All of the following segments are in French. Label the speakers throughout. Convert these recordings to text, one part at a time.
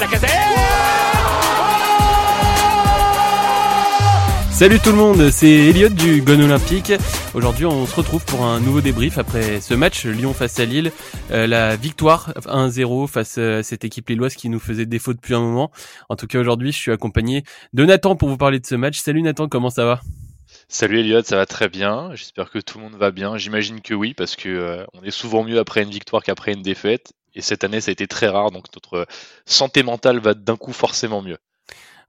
Speaker 1: Lacazette
Speaker 2: Salut tout le monde, c'est Elliot du Gone Olympique. Aujourd'hui, on se retrouve pour un nouveau débrief après ce match Lyon face à Lille. Euh, la victoire 1-0 face à cette équipe lilloise qui nous faisait défaut depuis un moment. En tout cas, aujourd'hui, je suis accompagné de Nathan pour vous parler de ce match. Salut Nathan, comment ça va?
Speaker 3: Salut Elliot, ça va très bien. J'espère que tout le monde va bien. J'imagine que oui, parce que euh, on est souvent mieux après une victoire qu'après une défaite. Et cette année, ça a été très rare, donc notre santé mentale va d'un coup forcément mieux.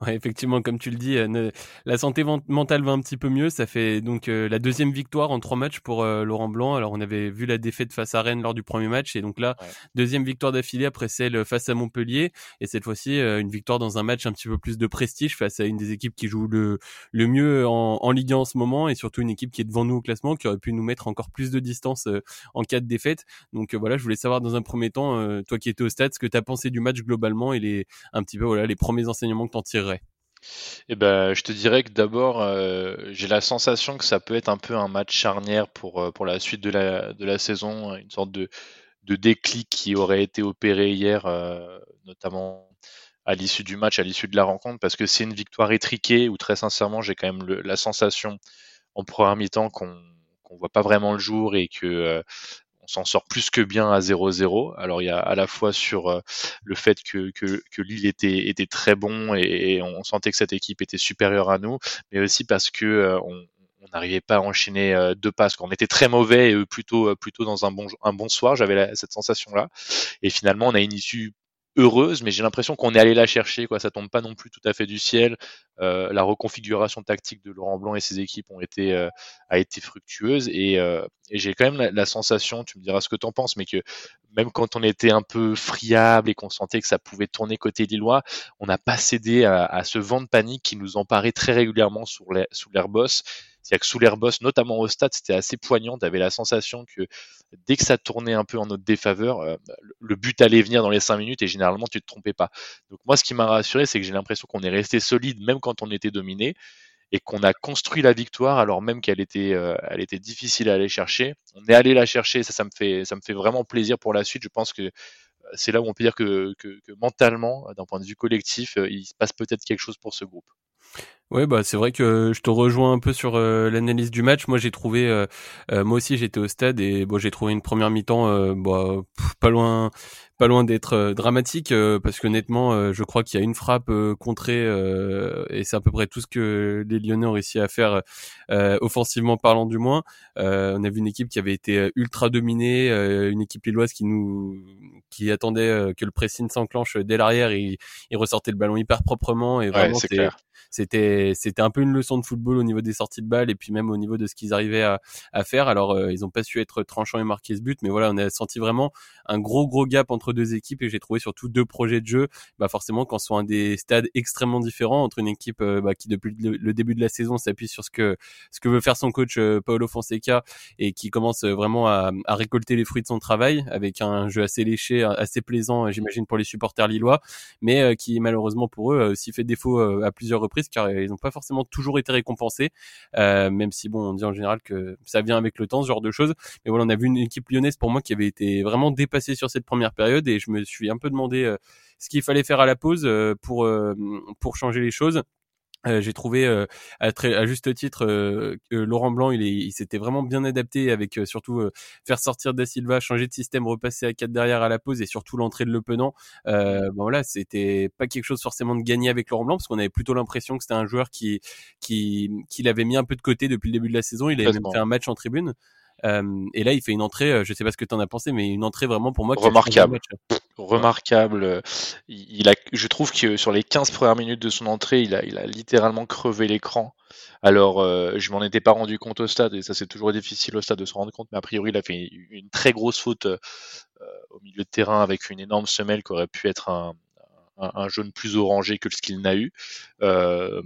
Speaker 2: Ouais, effectivement, comme tu le dis, euh, la santé mentale va un petit peu mieux. Ça fait donc euh, la deuxième victoire en trois matchs pour euh, Laurent Blanc. Alors, on avait vu la défaite face à Rennes lors du premier match, et donc là, deuxième victoire d'affilée après celle face à Montpellier, et cette fois-ci une victoire dans un match un petit peu plus de prestige face à une des équipes qui joue le, le mieux en, en Ligue 1 en ce moment, et surtout une équipe qui est devant nous au classement, qui aurait pu nous mettre encore plus de distance en cas de défaite. Donc voilà, je voulais savoir dans un premier temps, toi qui étais au stade, ce que tu as pensé du match globalement et les un petit peu voilà les premiers enseignements que tu en tirerais.
Speaker 3: Eh ben, je te dirais que d'abord, euh, j'ai la sensation que ça peut être un peu un match charnière pour, euh, la suite de la, de la saison, une sorte de, de déclic qui aurait été opéré hier, euh, notamment à l'issue du match, à l'issue de la rencontre, parce que c'est une victoire étriquée où très sincèrement, j'ai quand même la sensation en première mi-temps qu'on qu'on voit pas vraiment le jour et que s'en sort plus que bien à 0-0. Alors il y a à la fois sur euh, le fait que, que, que Lille était, était très bon et, on sentait que cette équipe était supérieure à nous, mais aussi parce que euh, on, n'arrivait pas à enchaîner euh, deux passes, qu'on était très mauvais et plutôt plutôt dans un bon un bon soir. J'avais cette sensation là, et finalement on a une issue heureuse, mais j'ai l'impression qu'on est allé la chercher. Quoi. Ça tombe pas non plus tout à fait du ciel. Euh, la reconfiguration tactique de Laurent Blanc et ses équipes euh, a été fructueuse. Et, euh, j'ai quand même la, sensation, tu me diras ce que tu en penses, mais que même quand on était un peu friable et qu'on sentait que ça pouvait tourner côté lillois, on n'a pas cédé à, à, ce vent de panique qui nous emparait très régulièrement sous l'air boss. C'est-à-dire que sous l'air boss, notamment au stade, c'était assez poignant. Tu la sensation que dès que ça tournait un peu en notre défaveur, euh, le but allait venir dans les cinq minutes et généralement tu te trompais pas. Donc moi, ce qui m'a rassuré, c'est que j'ai l'impression qu'on est resté solide même quand on était dominé et qu'on a construit la victoire alors même qu'elle était, euh, elle était difficile à aller chercher. On est allé la chercher, ça, ça me fait, ça me fait vraiment plaisir pour la suite. Je pense que euh, c'est là où on peut dire que, que, que mentalement, d'un point de vue collectif, il se passe peut-être quelque chose pour ce groupe.
Speaker 2: Ouais, bah c'est vrai que je te rejoins un peu sur euh, l'analyse du match. Moi, j'ai trouvé, euh, euh, moi aussi, j'étais au stade et bon, j'ai trouvé une première mi-temps, bah, pas loin, pas loin d'être dramatique parce que honnêtement, je crois qu'il y a une frappe contrée et c'est à peu près tout ce que les Lyonnais ont réussi à faire offensivement parlant du moins. on a vu une équipe qui avait été ultra dominée, une équipe lilloise qui nous, qui attendait que le pressing s'enclenche dès l'arrière et il ressortait le ballon hyper proprement et vraiment ouais, c'était c'était un peu une leçon de football au niveau des sorties de balles et puis même au niveau de ce qu'ils arrivaient à, à faire. Alors euh, ils ont pas su être tranchants et marquer ce but, mais voilà, on a senti vraiment un gros gros gap entre deux équipes et j'ai trouvé surtout deux projets de jeu. Bah forcément quand sont un des stades extrêmement différents entre une équipe euh, bah, qui depuis le, début de la saison s'appuie sur ce que ce que veut faire son coach euh, Paolo Fonseca et qui commence vraiment à, à, récolter les fruits de son travail avec un jeu assez léché, assez plaisant, j'imagine pour les supporters lillois, mais qui malheureusement pour eux aussi fait défaut à plusieurs reprises car n'ont pas forcément toujours été récompensés, euh, même si bon, on dit en général que ça vient avec le temps, ce genre de choses. Mais voilà, on a vu une équipe lyonnaise pour moi qui avait été vraiment dépassée sur cette première période et je me suis un peu demandé euh, ce qu'il fallait faire à la pause euh, pour pour changer les choses. Euh, j'ai trouvé euh, à, très, à, juste titre euh, que Laurent Blanc il, il s'était vraiment bien adapté avec surtout faire sortir Da Silva, changer de système, repasser à 4 derrière à la pause et surtout l'entrée de Le Penant. bon voilà, c'était pas quelque chose forcément de gagné avec Laurent Blanc parce qu'on avait plutôt l'impression que c'était un joueur qui qui qui l'avait mis un peu de côté depuis le début de la saison. Il avait même fait un match en tribune. Euh, et là, il fait une entrée, je sais pas ce que tu en as pensé, mais une entrée vraiment pour moi
Speaker 3: remarquable remarquable. Il, a, je trouve que sur les 15 premières minutes de son entrée, il a, il a littéralement crevé l'écran. Alors, je m'en étais pas rendu compte au stade, et ça c'est toujours difficile au stade de se rendre compte, mais a priori il a fait une très grosse faute au milieu de terrain avec une énorme semelle qui aurait pu être un, un, jaune plus orangé que ce qu'il n'a eu. Euh,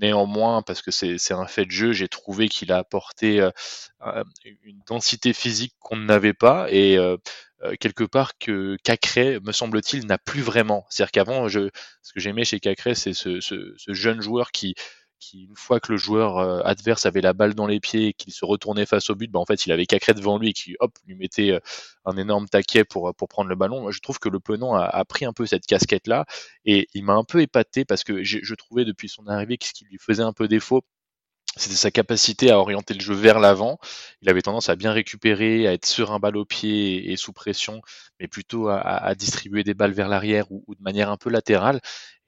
Speaker 3: néanmoins, parce que c'est un fait de jeu, j'ai trouvé qu'il a apporté euh, une densité physique qu'on n'avait pas et euh, quelque part que Cacré, me semble-t-il, n'a plus vraiment. C'est-à-dire qu'avant, ce que j'aimais chez Cacré, c'est ce, ce, jeune joueur qui qui, une fois que le joueur euh, adverse avait la balle dans les pieds et qu'il se retournait face au but, bah, en fait, il avait Cacré devant lui et qui, hop, lui mettait euh, un énorme taquet pour, pour prendre le ballon. Moi, je trouve que le Penon a, a pris un peu cette casquette-là et il m'a un peu épaté parce que je trouvais depuis son arrivée que ce qui lui faisait un peu défaut, c'était sa capacité à orienter le jeu vers l'avant. Il avait tendance à bien récupérer, à être serein balle au pied et, sous pression, mais plutôt à, distribuer des balles vers l'arrière ou, de manière un peu latérale.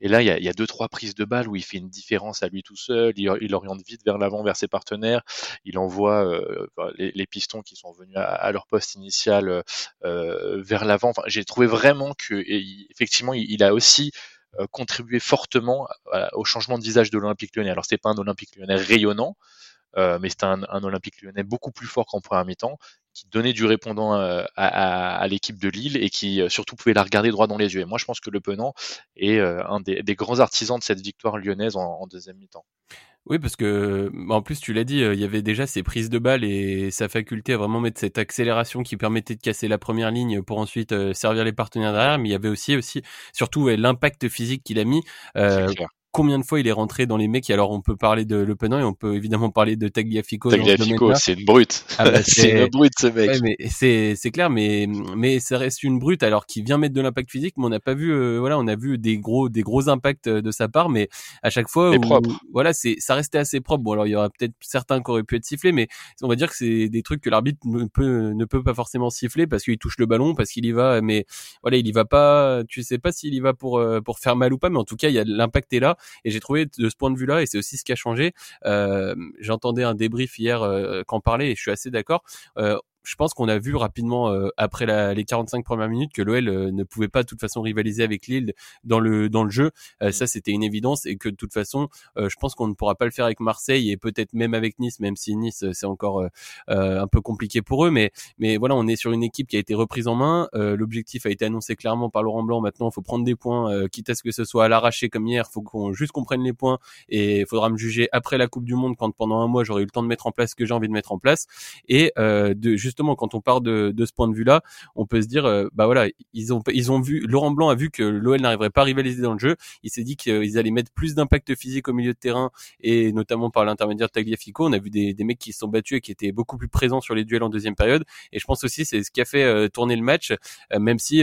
Speaker 3: Et là, il y, a, deux, trois prises de balles où il fait une différence à lui tout seul. Il, oriente vite vers l'avant, vers ses partenaires. Il envoie euh, les, pistons qui sont venus à, leur poste initial euh, vers l'avant. J'ai trouvé vraiment que, effectivement, il, a aussi contribué fortement au changement de visage de l'Olympique lyonnais. Alors, c'est pas un Olympique lyonnais rayonnant, euh, mais c'était un, Olympique lyonnais beaucoup plus fort qu'en première mi-temps, qui donnait du répondant euh, à, l'équipe de Lille et qui surtout pouvait la regarder droit dans les yeux. Et moi, je pense que Le Penant est un des, grands artisans de cette victoire lyonnaise en deuxième mi-temps.
Speaker 2: Oui, parce que bah, en plus tu l'as dit, euh, il y avait déjà ses prises de balles et sa faculté à vraiment mettre cette accélération qui permettait de casser la première ligne pour ensuite euh, servir les partenaires derrière. Mais il y avait aussi aussi surtout l'impact physique qu'il a mis. Euh, combien de fois il est rentré dans les mecs alors on peut parler de Le et on peut évidemment parler de Tagliafico
Speaker 3: Tagliafico c'est une brute. Ah bah, c'est une brute ce mec.
Speaker 2: Ouais, mais c'est c'est clair mais mais ça reste une brute alors qu'il vient mettre de l'impact physique mais on n'a pas vu euh, voilà on a vu des gros des gros impacts euh, de sa part mais à chaque fois voilà c'est ça restait assez propre. Bon alors il y aura peut-être certains qui auraient pu être sifflés mais on va dire que c'est des trucs que l'arbitre ne peut ne peut pas forcément siffler parce qu'il touche le ballon parce qu'il y va mais voilà il y va pas tu sais pas s'il y va pour euh, pour faire mal ou pas mais en tout cas il y a l'impact est là et j'ai trouvé de ce point de vue-là, et c'est aussi ce qui a changé. Euh, J'entendais un débrief hier euh, qu'en parlait, et je suis assez d'accord. Euh, je pense qu'on a vu rapidement euh, après la, les 45 premières minutes que l'OL euh, ne pouvait pas de toute façon rivaliser avec Lille dans le dans le jeu. Euh, mm. ça c'était une évidence et que de toute façon, je pense qu'on ne pourra pas le faire avec Marseille et peut-être même avec Nice, même si Nice c'est encore un peu compliqué pour eux. Mais mais voilà, on est sur une équipe qui a été reprise en main. L'objectif a été annoncé clairement par Laurent Blanc. Maintenant, il faut prendre des points, quitte à ce que ce soit à l'arraché comme hier. Il faut qu'on juste qu'on prenne les points et il faudra me juger après la Coupe du Monde quand pendant un mois j'aurai eu le temps de mettre en place ce que j'ai envie de mettre en place et de justement quand on part de, ce point de vue-là, on peut se dire, euh, bah voilà, ils ont vu Laurent Blanc a vu que l'OL n'arriverait pas à rivaliser dans le jeu. Il s'est dit qu'ils allaient mettre plus d'impact physique au milieu de terrain et notamment par l'intermédiaire de Tagliafico. On a vu des, mecs qui se sont battus et qui étaient beaucoup plus présents sur les duels en deuxième période. Et je pense aussi c'est ce qui a fait euh, tourner le match, euh, même si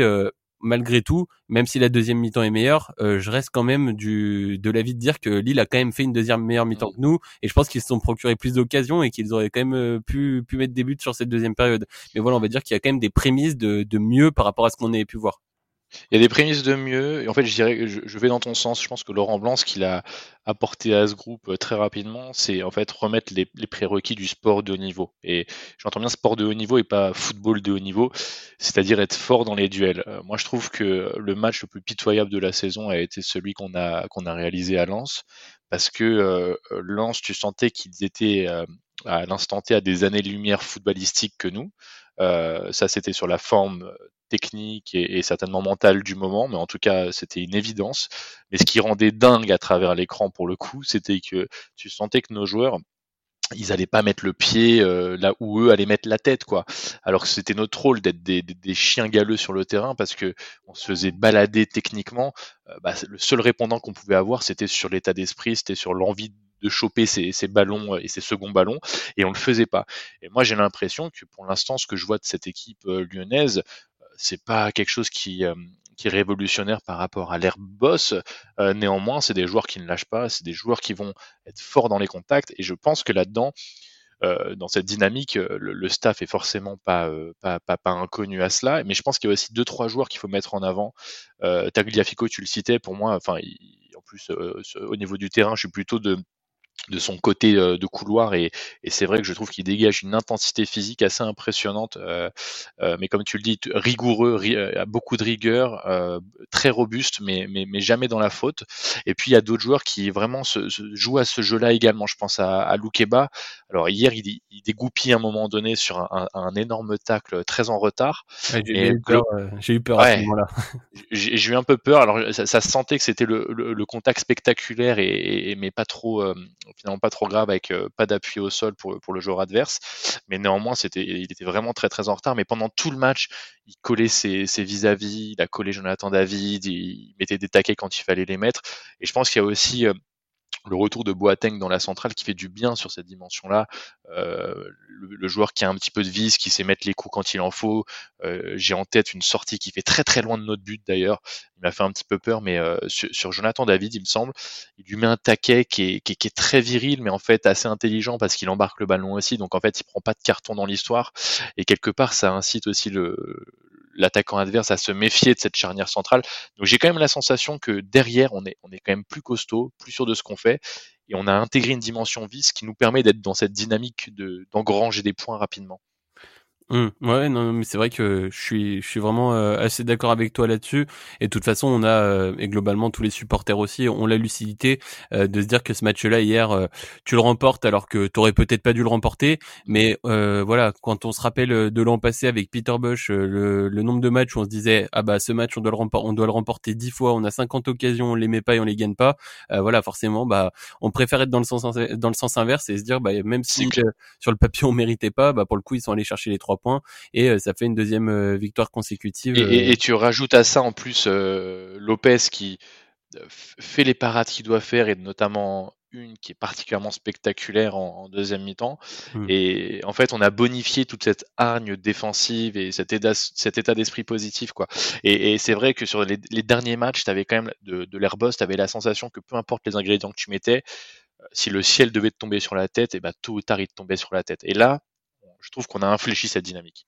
Speaker 2: malgré tout, même si la deuxième mi-temps est meilleure, euh, je reste quand même du de l'avis de dire que Lille a quand même fait une deuxième meilleure mi-temps que nous, et je pense qu'ils se sont procurés plus d'occasions et qu'ils auraient quand même euh, pu mettre des buts sur cette deuxième période. Mais voilà, on va dire qu'il y a quand même des prémices de, de mieux par rapport à ce qu'on avait pu voir.
Speaker 3: Il y a des prémices de mieux. Et en fait, je dirais, je, vais dans ton sens. Je pense que Laurent Blanc, ce qu'il a apporté à ce groupe euh, très rapidement, c'est en fait remettre les, prérequis du sport de haut niveau. Et j'entends bien sport de haut niveau et pas football de haut niveau, c'est-à-dire être fort dans les duels. Euh, moi, je trouve que le match le plus pitoyable de la saison a été celui qu'on a qu'on a réalisé à Lens, parce que euh, Lens, tu sentais qu'ils étaient à l'instant T à des années-lumière footballistiques que nous. Ça, c'était sur la forme technique et, certainement mentale du moment, mais en tout cas, c'était une évidence. Mais ce qui rendait dingue à travers l'écran pour le coup, c'était que tu sentais que nos joueurs, ils allaient pas mettre le pied euh, là où eux allaient mettre la tête quoi. Alors que c'était notre rôle d'être des, des, chiens galeux sur le terrain parce que on se faisait balader techniquement. Euh, bah, le seul répondant qu'on pouvait avoir c'était sur l'état d'esprit c'était sur l'envie de choper ces, ces, ballons et ces seconds ballons et on le faisait pas. Et moi j'ai l'impression que pour l'instant ce que je vois de cette équipe lyonnaise c'est pas quelque chose qui, euh, qui est révolutionnaire par rapport à l'herbe boss. Euh, néanmoins, c'est des joueurs qui ne lâchent pas, c'est des joueurs qui vont être forts dans les contacts. Et je pense que là-dedans, euh, dans cette dynamique, le, staff est forcément pas, pas, pas, pas, inconnu à cela. Mais je pense qu'il y a aussi deux trois joueurs qu'il faut mettre en avant. Tagliafico, tu le citais, pour moi, enfin, en plus au niveau du terrain, je suis plutôt de de son côté euh, de couloir et, et c'est vrai que je trouve qu'il dégage une intensité physique assez impressionnante euh, euh, mais comme tu le dis rigoureux a beaucoup de rigueur très robuste mais, mais, mais jamais dans la faute. Et puis il y a d'autres joueurs qui vraiment se, jouent à ce jeu là également. Je pense à, à Loukeba alors hier il, il dégoupille à un moment donné sur un, un, énorme tacle très en retard.
Speaker 2: J'ai eu peur, j'ai eu peur à ce moment-là.
Speaker 3: J'ai eu un peu peur. Alors ça, ça sentait que c'était le, le, contact spectaculaire et, et mais pas trop finalement pas trop grave avec euh, pas d'appui au sol pour, pour le joueur adverse. Mais néanmoins, c'était, il était vraiment très très en retard. Mais pendant tout le match, il collait ses, vis-à-vis, il a collé Jonathan David, il mettait des taquets quand il fallait les mettre. Et je pense qu'il y a aussi euh, le retour de Boateng dans la centrale qui fait du bien sur cette dimension-là. Euh, le, joueur qui a un petit peu de vis, qui sait mettre les coups quand il en faut. Euh, j'ai en tête une sortie qui fait très très loin de notre but d'ailleurs. Il m'a fait un petit peu peur, mais euh, sur, Jonathan David, il me semble, il lui met un taquet qui est, qui, est, très viril, mais en fait assez intelligent parce qu'il embarque le ballon aussi. Donc en fait, il prend pas de carton dans l'histoire. Et quelque part, ça incite aussi le, l'attaquant adverse à se méfier de cette charnière centrale. Donc j'ai quand même la sensation que derrière, on est, on est quand même plus costaud, plus sûr de ce qu'on fait, et on a intégré une dimension vis qui nous permet d'être dans cette dynamique de, d'engranger des points rapidement.
Speaker 2: Mmh. ouais, non, mais c'est vrai que je suis, je suis vraiment euh, assez d'accord avec toi là-dessus. Et de toute façon, on a euh, et globalement tous les supporters aussi ont la lucidité euh, de se dire que ce match-là hier, tu le remportes alors que t'aurais peut-être pas dû le remporter. Mais voilà, quand on se rappelle de l'an passé avec Peter Bush, le, le, nombre de matchs où on se disait ah bah ce match on doit le remporter, on doit le remporter dix fois, on a 50 occasions, on les met pas et on les gagne pas. voilà, forcément, bah on préfère être dans le sens dans le sens inverse et se dire bah même si sur le papier on méritait pas, bah pour le coup ils sont allés chercher les trois points et euh, ça fait une deuxième euh, victoire consécutive.
Speaker 3: Et, euh. tu rajoutes à ça en plus Lopez qui fait les parades qu'il doit faire et notamment une qui est particulièrement spectaculaire en, deuxième mi-temps. Hmm. Et en fait, on a bonifié toute cette hargne défensive et cet état, cet état d'esprit positif. quoi. Et, c'est vrai que sur les, derniers matchs, tu avais quand même de, de l'Airbus, tu avais la sensation que peu importe les ingrédients que tu mettais, si le ciel devait te tomber sur la tête, et eh ben, tôt ou tard, il te tombait sur la tête. Et là, je trouve qu'on a infléchi cette dynamique.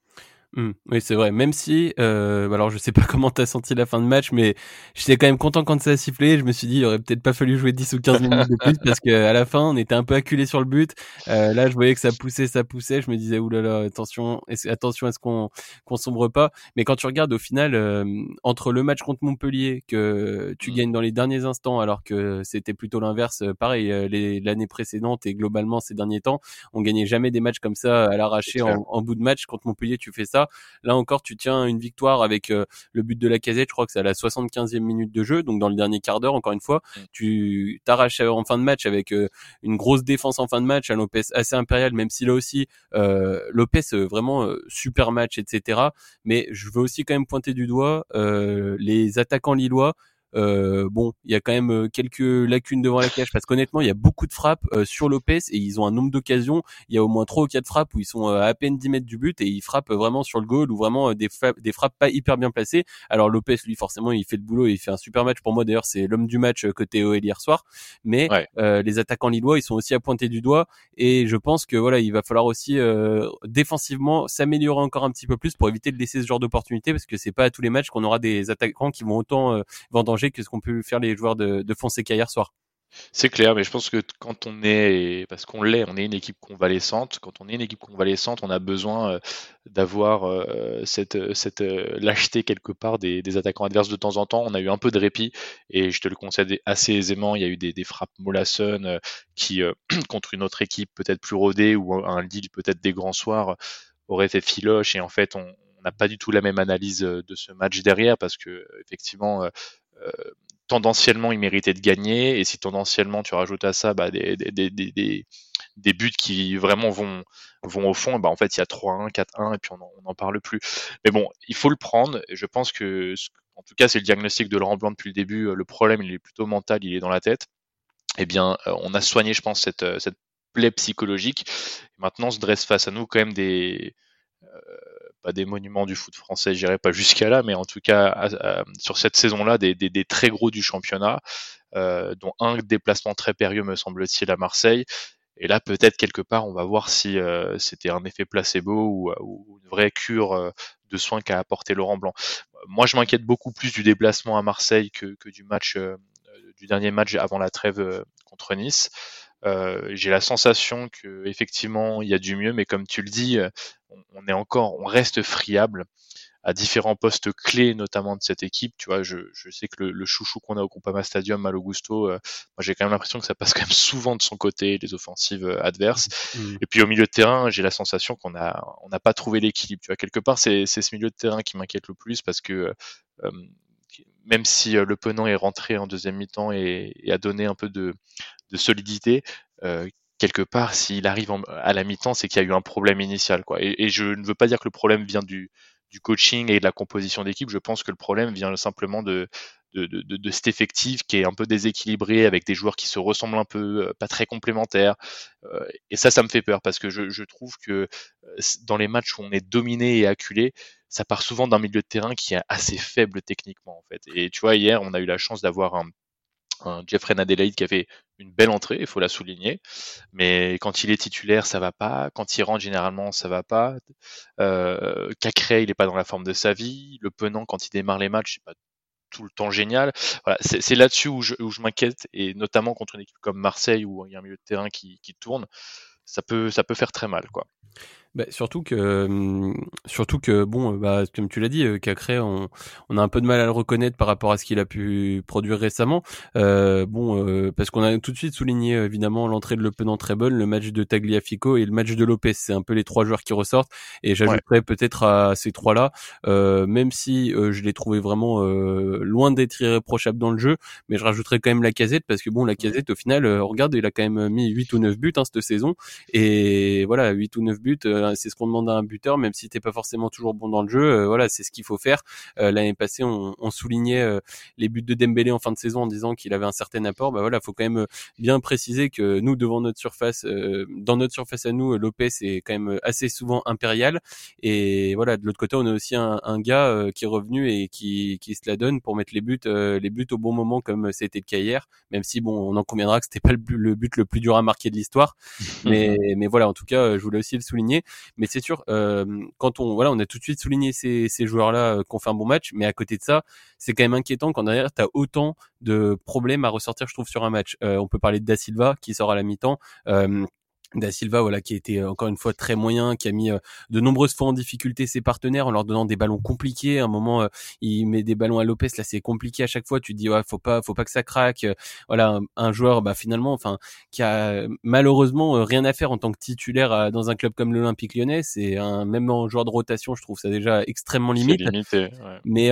Speaker 2: Mmh, oui, c'est vrai. Même si, euh, alors je sais pas comment t'as senti la fin de match, mais j'étais quand même content quand ça a sifflé. Je me suis dit, il aurait peut-être pas fallu jouer 10 ou 15 minutes de plus parce qu'à la fin, on était un peu acculé sur le but. Euh, là, je voyais que ça poussait, ça poussait. Je me disais, oulala, attention, attention à ce qu'on qu'on sombre pas. Mais quand tu regardes au final, euh, entre le match contre Montpellier que tu mmh. gagnes dans les derniers instants, alors que c'était plutôt l'inverse, euh, pareil, euh, l'année précédente et globalement ces derniers temps, on gagnait jamais des matchs comme ça à l'arraché en, en bout de match. Contre Montpellier, tu fais ça. Là encore, tu tiens une victoire avec euh, le but de la casette. Je crois que c'est à la 75e minute de jeu, donc dans le dernier quart d'heure. Encore une fois, mm. tu t'arraches en fin de match avec euh, une grosse défense en fin de match, à Lopez assez impérial, même si là aussi euh, Lopez vraiment super match, etc. Mais je veux aussi quand même pointer du doigt les attaquants lillois euh, bon, il y a quand même euh, quelques lacunes devant la cage parce qu'honnêtement, il y a beaucoup de frappes euh, sur Lopez et ils ont un nombre d'occasions. Il y a au moins trois ou quatre frappes où ils sont à peine 10 mètres du but et ils frappent vraiment sur le goal ou vraiment des, frappes, des frappes pas hyper bien placées. Alors Lopez, lui, forcément, il fait le boulot et il fait un super match. Pour moi, d'ailleurs, c'est l'homme du match côté OL hier soir. Mais les attaquants lillois, ils sont aussi à pointer du doigt et je pense que voilà, il va falloir aussi défensivement s'améliorer encore un petit peu plus pour éviter de laisser ce genre d'opportunité parce que c'est pas à tous les matchs qu'on aura des attaquants qui vont autant que ce qu'ont pu faire les joueurs de, de Fonseca hier soir.
Speaker 3: C'est clair, mais je pense que quand on est, parce qu'on l'est, on est une équipe convalescente. Quand on est une équipe convalescente, on a besoin euh, d'avoir euh, cette, cette euh, lâcheté quelque part des, attaquants adverses de temps en temps. On a eu un peu de répit et je te le concède assez aisément. Il y a eu des, frappes Molasson qui, contre une autre équipe peut-être plus rodée ou un Lille peut-être des grands soirs, aurait fait filoche et en fait on n'a pas du tout la même analyse de ce match derrière parce que effectivement tendanciellement il méritait de gagner. Et si tendanciellement tu rajoutes à ça bah, des, buts qui vraiment vont au fond bah en fait il y a 3-1 4-1 et puis on n'en parle plus. Mais bon il faut le prendre. Et je pense que en tout cas c'est le diagnostic de Laurent Blanc depuis le début. Le problème il est plutôt mental il est dans la tête. Eh bien euh, on a soigné je pense cette cette plaie psychologique. Maintenant se dresse face à nous quand même des euh, pas des monuments du foot français, j'irai pas jusqu'à là, mais en tout cas sur cette saison-là, des, très gros du championnat, euh, dont un déplacement très périlleux me semble-t-il à Marseille. Et là, peut-être quelque part, on va voir si euh, c'était un effet placebo ou, ou une vraie cure euh, de soins qu'a apporté Laurent Blanc. Moi, je m'inquiète beaucoup plus du déplacement à Marseille que, que du match, du dernier match avant la trêve contre Nice. J'ai la sensation que effectivement il y a du mieux, mais comme tu le dis, on, est encore, on reste friable à différents postes clés, notamment de cette équipe. Tu vois, je, je sais que le, le chouchou qu'on a au Groupama Stadium, Malo Gusto, euh, moi j'ai quand même l'impression que ça passe quand même souvent de son côté, les offensives euh, adverses. Mmh. Et puis au milieu de terrain, j'ai la sensation qu'on a, on n'a pas trouvé l'équilibre. Tu vois, quelque part, c'est, c'est ce milieu de terrain qui m'inquiète le plus parce que euh, même si le Penant est rentré en deuxième mi-temps et, et, a donné un peu de, de solidité, quelque part, s'il arrive à la mi-temps, c'est qu'il y a eu un problème initial. Quoi. Et, et, je ne veux pas dire que le problème vient du, du coaching et de la composition d'équipe. Je pense que le problème vient simplement de, de, de, de, cet effectif qui est un peu déséquilibré avec des joueurs qui se ressemblent un peu, euh, pas très complémentaires. Euh, et ça, ça me fait peur parce que je, je, trouve que euh, dans les matchs où on est dominé et acculé, ça part souvent d'un milieu de terrain qui est assez faible techniquement en fait. Et tu vois, hier, on a eu la chance d'avoir un, un Jeffrey Nadelaide qui a fait une belle entrée, il faut la souligner. Mais quand il est titulaire, ça va pas. Quand il rentre, généralement, ça va pas. Euh, Cacré, il n'est pas dans la forme de sa vie. Le Penant, quand il démarre les matchs, c'est pas tout le temps génial. Voilà, c'est là-dessus où je, où je m'inquiète, et notamment contre une équipe comme Marseille où il y a un milieu de terrain qui, qui tourne, ça peut, ça peut faire très mal, quoi.
Speaker 2: Bah, surtout que, surtout que, bon, bah, comme tu l'as dit, euh, Cacré, on, on a un peu de mal à le reconnaître par rapport à ce qu'il a pu produire récemment. Euh, bon, euh, parce qu'on a tout de suite souligné évidemment l'entrée de Le Penant très bonne, le match de Tagliafico et le match de Lopez. C'est un peu les trois joueurs qui ressortent. Et j'ajouterais peut-être à ces trois-là, même si je les trouvais vraiment loin d'être irréprochables dans le jeu, mais je rajouterais quand même la casette parce que bon, la casette au final, regarde, il a quand même mis 8 ou 9 buts hein, cette saison. Et voilà, 8 ou 9 buts euh, c'est ce qu'on demande à un buteur, même si t'es pas forcément toujours bon dans le jeu. Euh, voilà, c'est ce qu'il faut faire. Euh, l'année passée, on, on soulignait les buts de Dembélé en fin de saison en disant qu'il avait un certain apport. Bah voilà, faut quand même bien préciser que nous, devant notre surface, dans notre surface à nous, Lopez est quand même assez souvent impérial. Et voilà, de l'autre côté, on a aussi un, un gars qui est revenu et qui, qui se la donne pour mettre les buts, les buts au bon moment, comme c'était le cas hier. Même si bon, on en conviendra que c'était pas le, le, but le plus dur à marquer de l'histoire. mais, mais voilà, en tout cas, je voulais aussi le souligner. Mais c'est sûr, euh, quand on voilà, on a tout de suite souligné ces, ces joueurs-là euh, qu'on fait un bon match, mais à côté de ça, c'est quand même inquiétant quand derrière tu as autant de problèmes à ressortir, je trouve, sur un match. Euh, on peut parler de Da Silva qui sort à la mi-temps. Euh, Da Silva, voilà, qui a été euh, encore une fois très moyen, qui a mis euh, de nombreuses fois en difficulté ses partenaires en leur donnant des ballons compliqués. À un moment, euh, il met des ballons à Lopez, là c'est compliqué à chaque fois. Tu te dis ouais, faut pas, faut pas que ça craque. Voilà, un, joueur, bah finalement, enfin, qui a malheureusement rien à faire en tant que titulaire dans un club comme l'Olympique Lyonnais. C'est un même en joueur de rotation, je trouve ça déjà extrêmement limite.
Speaker 3: Limité,
Speaker 2: Mais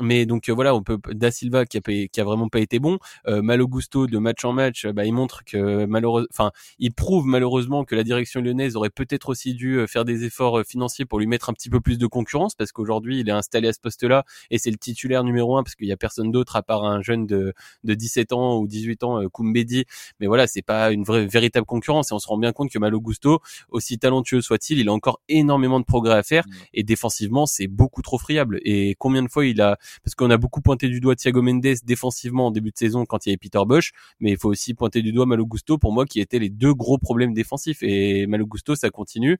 Speaker 2: mais donc voilà, on peut Da Silva qui a qui a vraiment pas été bon. Malo Gusto de match en match, bah il montre que malheureusement, enfin, il prouve malheureusement que la direction lyonnaise aurait peut-être aussi dû euh, faire des efforts euh, financiers pour lui mettre un petit peu plus de concurrence parce qu'aujourd'hui il est installé à ce poste-là et c'est le titulaire numéro un parce qu'il y a personne d'autre à part un jeune de, de 17 ans ou 18 ans, euh, Koumbedi. Mais voilà, c'est pas une vraie véritable concurrence et on se rend bien compte que Malo Gusto, aussi talentueux soit-il, il a encore énormément de progrès à faire mmh. et défensivement c'est beaucoup trop friable. Et combien de fois il a, parce qu'on a beaucoup pointé du doigt Thiago Mendes défensivement en début de saison quand il y avait Peter Bosch, mais il faut aussi pointer du doigt Malo Gusto pour moi qui étaient les deux gros problèmes défensif et Malo Gusto ça continue.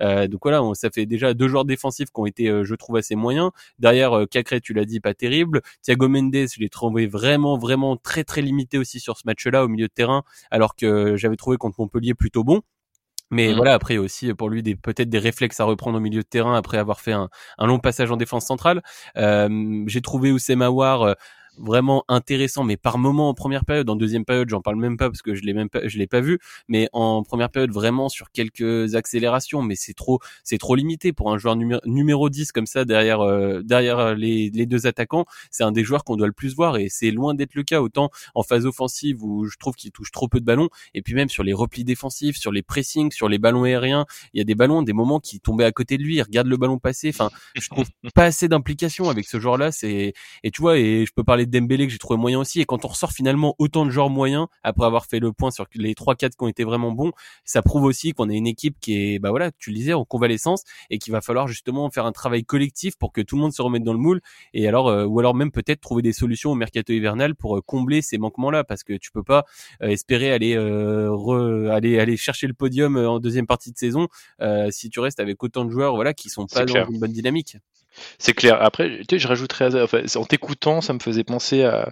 Speaker 2: Euh, donc voilà, ça fait déjà deux joueurs défensifs qui ont été, euh, je trouve, assez moyens. Derrière, euh, Cacré, tu l'as dit, pas terrible. Thiago Mendes, je l'ai trouvé vraiment, vraiment très, très limité aussi sur ce match-là au milieu de terrain, alors que j'avais trouvé contre Montpellier plutôt bon. Mais mmh. voilà, après aussi pour lui des peut-être des réflexes à reprendre au milieu de terrain après avoir fait un, un long passage en défense centrale. Euh, j'ai trouvé Oussema War vraiment intéressant, mais par moment en première période, en deuxième période, j'en parle même pas parce que je l'ai même pas, je l'ai pas vu, mais en première période vraiment sur quelques accélérations, mais c'est trop, c'est trop limité pour un joueur numéro, numéro 10 comme ça derrière, euh, derrière les, les, deux attaquants. C'est un des joueurs qu'on doit le plus voir et c'est loin d'être le cas autant en phase offensive où je trouve qu'il touche trop peu de ballons et puis même sur les replis défensifs, sur les pressings, sur les ballons aériens, il y a des ballons, des moments qui tombaient à côté de lui, il regarde le ballon passer. Enfin, je trouve pas assez d'implication avec ce joueur-là. C'est et tu vois et je peux parler Dembélé que j'ai trouvé moyen aussi. Et quand on ressort finalement autant de joueurs moyens après avoir fait le point sur les trois quatre qui ont été vraiment bons, ça prouve aussi qu'on est une équipe qui est, bah voilà, tu le disais, en convalescence et qu'il va falloir justement faire un travail collectif pour que tout le monde se remette dans le moule. Et alors, euh, ou alors même peut-être trouver des solutions au mercato hivernal pour euh, combler ces manquements-là, parce que tu peux pas euh, espérer aller aller aller chercher le podium en deuxième partie de saison si tu restes avec autant de joueurs, voilà, qui sont pas dans une bonne dynamique.
Speaker 3: C'est clair. Après, je rajouterais, enfin, en t'écoutant, ça me faisait penser à,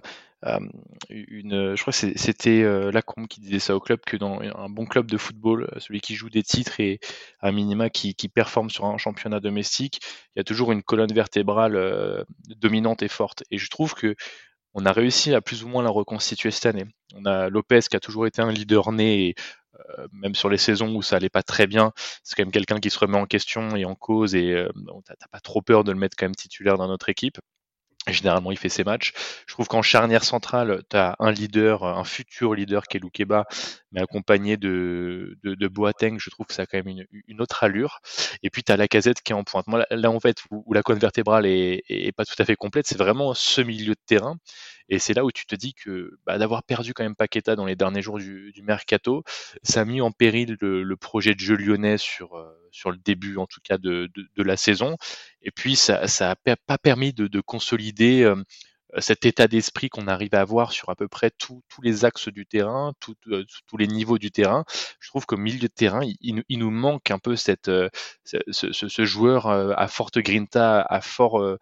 Speaker 3: une, je crois que c'était Lacombe qui disait ça au club que dans un bon club de football, celui qui joue des titres et un minima qui, qui performe sur un championnat domestique, il y a toujours une colonne vertébrale dominante et forte. Et je trouve que on a réussi à plus ou moins la reconstituer cette année. On a Lopez qui a toujours été un leader né, et, euh, même sur les saisons où ça allait pas très bien, c'est quand même quelqu'un qui se remet en question et en cause, et euh, t'as pas trop peur de le mettre quand même titulaire dans notre équipe. Généralement, il fait ses matchs. Je trouve qu'en charnière centrale, tu as un leader, un futur leader qui est Loukeba, mais accompagné de, de, Boateng. Je trouve que ça a quand même une, une autre allure. Et puis, tu as la casette qui est en pointe. Moi, là, en fait, où, la colonne vertébrale est, est, pas tout à fait complète, c'est vraiment ce milieu de terrain. Et c'est là où tu te dis que bah, d'avoir perdu quand même Paqueta dans les derniers jours du, du mercato, ça a mis en péril le, le projet de jeu lyonnais sur, euh, sur le début, en tout cas, de, de, de la saison. Et puis, ça n'a pas permis de, de consolider euh, cet état d'esprit qu'on arrive à avoir sur à peu près tous les axes du terrain, euh, tous les niveaux du terrain. Je trouve qu'au milieu de terrain, il, il, nous manque un peu cette, euh, ce, ce, ce, joueur à forte grinta, à fort, euh,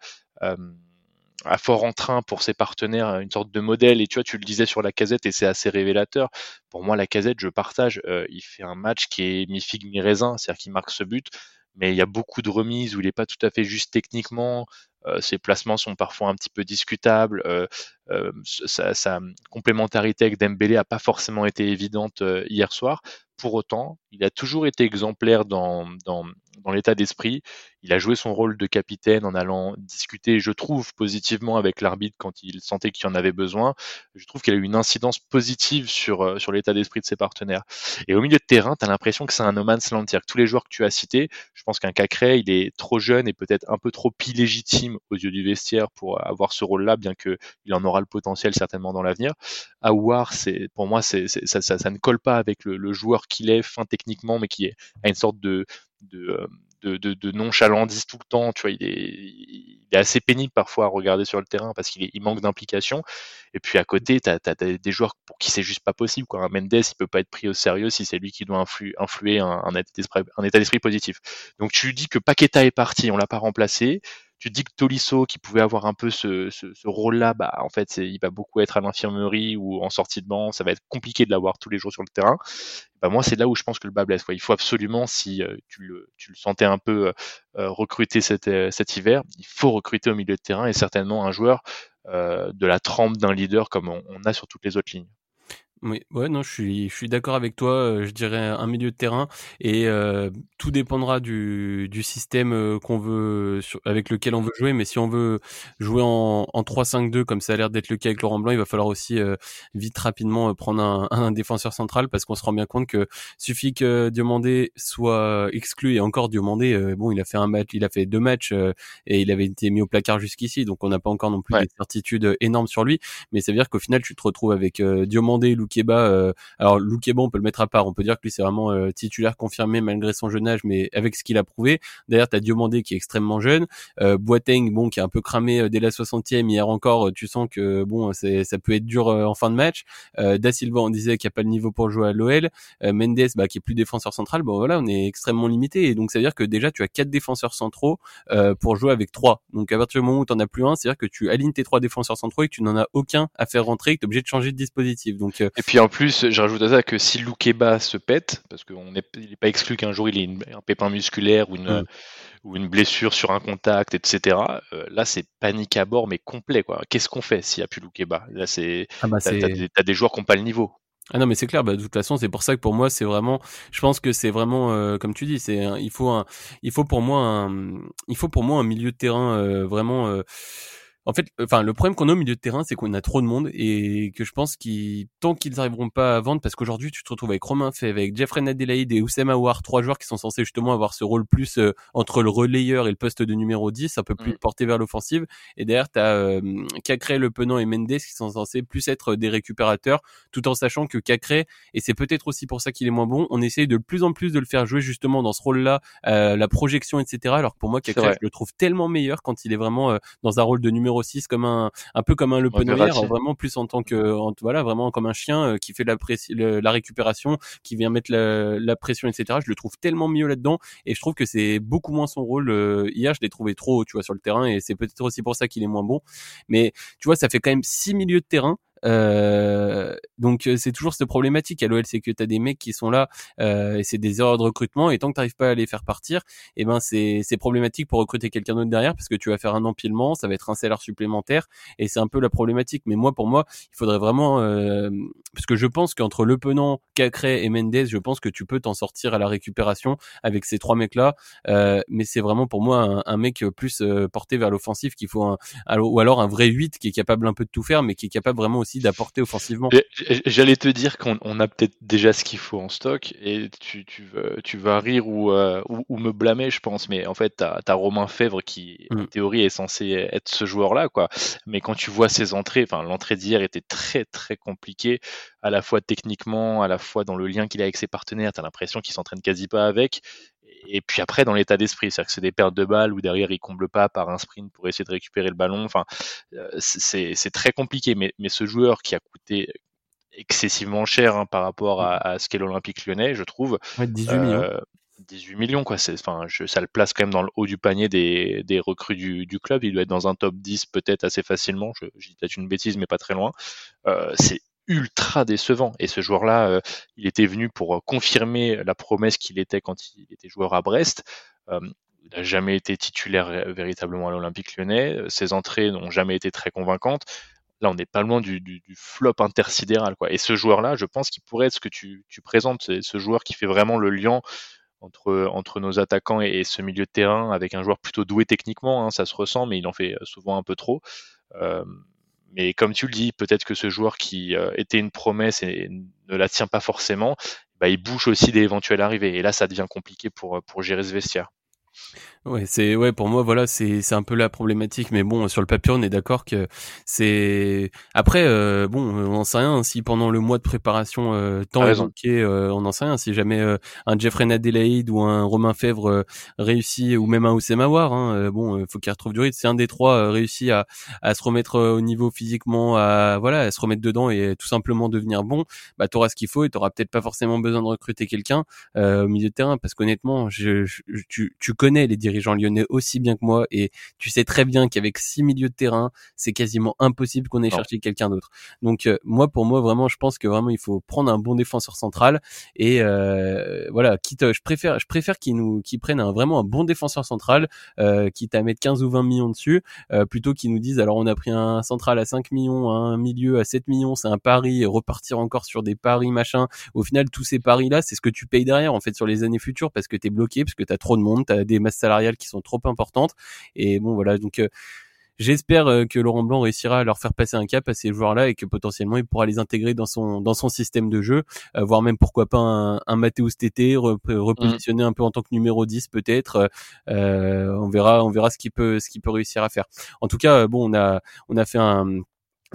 Speaker 3: à fort entrain pour ses partenaires, une sorte de modèle. Et tu vois, tu le disais sur la casette et c'est assez révélateur. Pour moi, la casette, je partage. il fait un match qui est mi-figue, mi-raisin, c'est-à-dire qu'il marque ce but mais il y a beaucoup de remises où il n'est pas tout à fait juste techniquement. Euh, ses placements sont parfois un petit peu discutables. Euh, euh, sa, complémentarité avec Dembélé n'a pas forcément été évidente hier soir. Pour autant, il a toujours été exemplaire dans, dans, dans l'état d'esprit. Il a joué son rôle de capitaine en allant discuter, je trouve, positivement avec l'arbitre quand il sentait qu'il en avait besoin. Je trouve qu'il a eu une incidence positive sur, euh, sur l'état d'esprit de ses partenaires. Et au milieu de terrain, tu as l'impression que c'est un no man's land. Que tous les joueurs que tu as cités, je pense qu'un Cacré, il est trop jeune et peut-être un peu trop illégitime aux yeux du vestiaire pour avoir ce rôle-là, bien qu'il en aura le potentiel certainement dans l'avenir. Aouar, c'est, pour moi, c'est, ça, ça, ça, ne colle pas avec le, joueur qu'il est, fin techniquement, mais qui est, a une sorte de, de, euh, de, tout le temps. Tu vois, il est, assez pénible parfois à regarder sur le terrain parce qu'il il manque d'implication. Et puis à côté, tu as, des joueurs pour qui c'est juste pas possible. Un Mendes, il peut pas être pris au sérieux si c'est lui qui doit influer un, un état d'esprit positif. Donc tu dis que Paqueta est parti, on l'a pas remplacé tu dis que Tolisso, qui pouvait avoir un peu ce, ce, rôle-là, bah, en fait, il va beaucoup être à l'infirmerie ou en sortie de banc. Ça va être compliqué de l'avoir tous les jours sur le terrain. Bah, moi, c'est là où je pense que le bas blesse. Quoi. Il faut absolument, si euh, tu, le, tu, le, sentais un peu euh, euh recruter cet, cet, hiver, il faut recruter au milieu de terrain et certainement un joueur de la trempe d'un leader comme on a sur toutes les autres lignes.
Speaker 2: Oui, ouais, non, je suis, je suis d'accord avec toi. Euh, je dirais un milieu de terrain et euh, tout dépendra du, du système euh, qu'on veut, sur, avec lequel on veut jouer. Mais si on veut jouer en, en 3-5-2 comme ça a l'air d'être le cas avec Laurent Blanc, il va falloir aussi euh, vite rapidement prendre un, un, défenseur central parce qu'on se rend bien compte que suffit que Diomandé soit exclu et encore Diomandé, bon, il a fait un match, il a fait deux matchs et il avait été mis au placard jusqu'ici, donc on n'a pas encore non plus ouais. des certitudes énormes sur lui. Mais ça veut dire qu'au final, tu te retrouves avec Diomandé, Loukeba. Euh, on peut le mettre à part. On peut dire que lui c'est vraiment euh, titulaire confirmé malgré son jeune âge, mais avec ce qu'il a prouvé. D'ailleurs, t'as Diomandé qui est extrêmement jeune, euh, Boateng, bon, qui est un peu cramé dès la 60e. Hier encore, tu sens que bon, ça peut être dur en fin de match. da Silva, on disait qu'il n'y a pas le niveau pour jouer à l'OL. Mendes, bah, qui est plus défenseur central. Bon voilà, on est extrêmement limité. Et donc ça veut dire que déjà tu as quatre défenseurs centraux pour jouer avec trois. Donc à partir du moment où tu en as plus un, c'est-à-dire que tu alignes tes trois défenseurs centraux et que tu n'en as aucun à faire rentrer, que tu es obligé de changer de dispositif. Donc
Speaker 3: et puis en plus, je rajoute à ça que si Loukeba se pète, parce qu'il n'est pas exclu qu'un jour il ait une, un pépin musculaire ou une, mm. ou une blessure sur un contact, etc. Euh, là, c'est panique à bord, mais complet. quoi. Qu'est-ce qu'on fait s'il n'y a plus Loukeba Là, c'est ah bah t'as, des, t'as des joueurs qui n'ont pas le niveau.
Speaker 2: Ah non mais c'est clair, bah, de toute façon c'est pour ça que pour moi c'est vraiment, je pense que c'est vraiment euh, comme tu dis, c'est il faut un, il faut pour moi un, il faut pour moi un milieu de terrain euh, vraiment en fait, enfin, le problème qu'on a au milieu de terrain, c'est qu'on a trop de monde et que je pense qu'ils, tant qu'ils n'arriveront pas à vendre, parce qu'aujourd'hui, tu te retrouves avec Romain Fay, avec Jeffrey Nadelaide et Oussem Aouar, trois joueurs qui sont censés justement avoir ce rôle plus euh, entre le relayeur et le poste de numéro 10, un peu plus mmh. porté vers l'offensive. Et derrière, tu as euh, Cacré, Le Penant et Mendes qui sont censés plus être des récupérateurs, tout en sachant que Cacré, et c'est peut-être aussi pour ça qu'il est moins bon, on essaye de plus en plus de le faire jouer justement dans ce rôle-là, euh, la projection, etc. Alors que pour moi, Cacré, je le trouve tellement meilleur quand il est vraiment euh, dans un rôle de numéro 6 comme un un peu comme un Le vraiment plus en tant que en, voilà vraiment comme un chien euh, qui fait la, le, la récupération, qui vient mettre la, la, pression, etc. Je le trouve tellement mieux là-dedans et je trouve que c'est beaucoup moins son rôle. Euh, hier, je l'ai trouvé trop, tu vois, sur le terrain et c'est peut-être aussi pour ça qu'il est moins bon. Mais tu vois, ça fait quand même six milieux de terrain donc c'est toujours cette problématique à l'OL, c'est que tu as des mecs qui sont là et c'est des erreurs de recrutement et tant que tu n'arrives pas à les faire partir, et eh ben c'est problématique pour recruter quelqu'un d'autre derrière parce que tu vas faire un empilement, ça va être un salaire supplémentaire et c'est un peu la problématique. Mais moi, pour moi, il faudrait vraiment parce que je pense qu'entre Le Penant, Cacré et Mendes, je pense que tu peux t'en sortir à la récupération avec ces trois mecs là. mais c'est vraiment pour moi un, mec plus porté vers l'offensif qu'il faut un, ou alors un vrai 8 qui est capable un peu de tout faire mais qui est capable vraiment aussi d'apporter offensivement.
Speaker 3: J'allais te dire qu'on a peut-être déjà ce qu'il faut en stock et tu, tu, tu vas rire euh, ou, ou, me blâmer, je pense, mais en fait, tu as, Romain Fèvre qui, en mm. théorie, est censé être ce joueur-là, quoi. Mais quand tu vois ses entrées, enfin, l'entrée d'hier était très, très compliquée, à la fois techniquement, à la fois dans le lien qu'il a avec ses partenaires, tu as l'impression qu'il s'entraîne quasi pas avec et puis après dans l'état d'esprit, c'est-à-dire que c'est des pertes de balles où derrière il comble pas par un sprint pour essayer de récupérer le ballon. Enfin, euh, c'est très compliqué. Mais, mais ce joueur qui a coûté excessivement cher hein, par rapport à, ce qu'est l'Olympique Lyonnais, je trouve.
Speaker 2: 18 millions.
Speaker 3: 18 euh, millions, quoi. Enfin, je, ça le place quand même dans le haut du panier des, des recrues du, du, club. Il doit être dans un top 10 peut-être assez facilement. Je, je dis peut-être une bêtise, mais pas très loin. Euh, c'est ultra décevant. Et ce joueur-là, euh, il était venu pour euh, confirmer la promesse qu'il était quand il était joueur à Brest. Euh, il n'a jamais été titulaire véritablement à l'Olympique lyonnais. Ses entrées n'ont jamais été très convaincantes. Là, on n'est pas loin du, flop intersidéral. Quoi. Et ce joueur-là, je pense qu'il pourrait être ce que tu, présentes, ce joueur qui fait vraiment le lien entre, entre nos attaquants et, ce milieu de terrain avec un joueur plutôt doué techniquement. Hein, ça se ressent, mais il en fait souvent un peu trop. Mais comme tu le dis, peut-être que ce joueur qui euh, était une promesse et ne la tient pas forcément, bah, il bouge aussi des éventuelles arrivées. Et là, ça devient compliqué pour, pour gérer ce vestiaire.
Speaker 2: Ouais, c'est ouais pour moi voilà c'est c'est un peu la problématique mais bon sur le papier on est d'accord que c'est après euh, bon on n'en sait rien si pendant le mois de préparation euh, tant évoqué euh, on n'en sait rien si jamais euh, un Jeffrey Adelaide ou un Romain Fèvre réussit ou même un Oussema War hein, bon faut qu'il retrouve du rythme. C'est un des trois réussit à à se remettre au niveau physiquement à voilà à se remettre dedans et tout simplement devenir bon bah t'auras ce qu'il faut et t'auras peut-être pas forcément besoin de recruter quelqu'un au milieu de terrain. Parce qu'honnêtement je, je, tu tu connais les dirigeants lyonnais aussi bien que moi et tu sais très bien qu'avec six milieux de terrain, c'est quasiment impossible qu'on ait cherché quelqu'un d'autre. Donc euh, moi pour moi vraiment je pense que vraiment il faut prendre un bon défenseur central et euh, voilà, quitte je préfère je préfère qu'ils nous qu'ils prennent un, vraiment un bon défenseur central euh, quitte à mettre 15 ou 20 millions dessus euh, plutôt qu'ils nous disent alors on a pris un central à 5 millions, un milieu à 7 millions, c'est un pari et repartir encore sur des paris machin. Au final tous ces paris là, c'est ce que tu payes derrière en fait sur les années futures parce que tu es bloqué parce que tu as trop de monde, tu as des masses salariales qui sont trop importantes. Et bon, voilà, donc euh, j'espère euh, que Laurent Blanc réussira à leur faire passer un cap à ces joueurs-là et que potentiellement il pourra les intégrer dans son dans son système de jeu, euh, voire même pourquoi pas un, un Mathéus TT repositionner un peu en tant que numéro 10 peut-être. on verra on verra ce qu'il peut ce qu'il peut réussir à faire. En tout cas, bon, on a on a fait un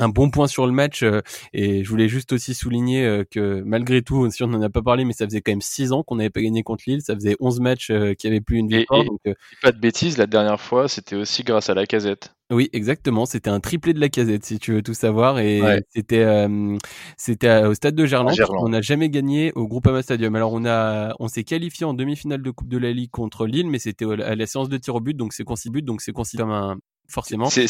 Speaker 2: un bon point sur le match euh, et je voulais juste aussi souligner euh, que malgré tout, si on n'en a pas parlé, mais ça faisait quand même 6 ans qu'on n'avait pas gagné contre Lille, ça faisait 11 matchs euh, qui avait plus une victoire. donc,
Speaker 3: pas de bêtises, la dernière fois c'était aussi grâce à la casette.
Speaker 2: Oui, exactement. C'était un triplé de la casette, si tu veux tout savoir. Et c'était c'était au stade de Gerland. On n'a jamais gagné au Groupama Stadium. Alors on a on s'est qualifié en demi-finale de Coupe de la Ligue contre Lille, mais c'était à la séance de tir au but, donc c'est considéré but, donc c'est considéré comme un, forcément.
Speaker 3: C'est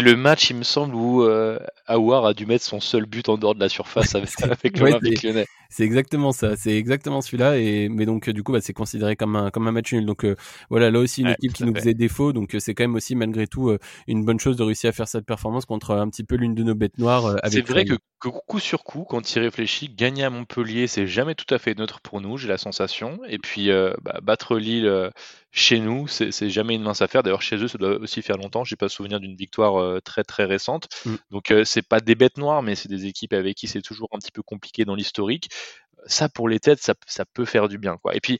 Speaker 3: le match, il me semble, où euh, Aouar a dû mettre son seul but en dehors de la surface avec, avec Lyonnais.
Speaker 2: C'est exactement ça, c'est exactement celui-là. Et mais donc du coup, bah, c'est considéré comme un comme un match nul. Donc euh, voilà, là aussi une équipe qui nous faisait défaut. Donc euh, c'est quand même aussi malgré tout euh, une bonne chose de réussir à faire cette performance contre un petit peu l'une de nos bêtes noires.
Speaker 3: c'est vrai que, coup sur coup, quand il réfléchit, gagner à Montpellier, c'est jamais tout à fait neutre pour nous. J'ai la sensation. Et puis bah, battre Lille chez nous, c'est jamais une mince affaire. D'ailleurs, chez eux, ça doit aussi faire longtemps. J'ai pas souvenir d'une victoire très très récente. Mm. Donc, c'est pas des bêtes noires, mais c'est des équipes avec qui c'est toujours un petit peu compliqué dans l'historique ça pour les têtes, ça, peut faire du bien. Quoi. Et puis,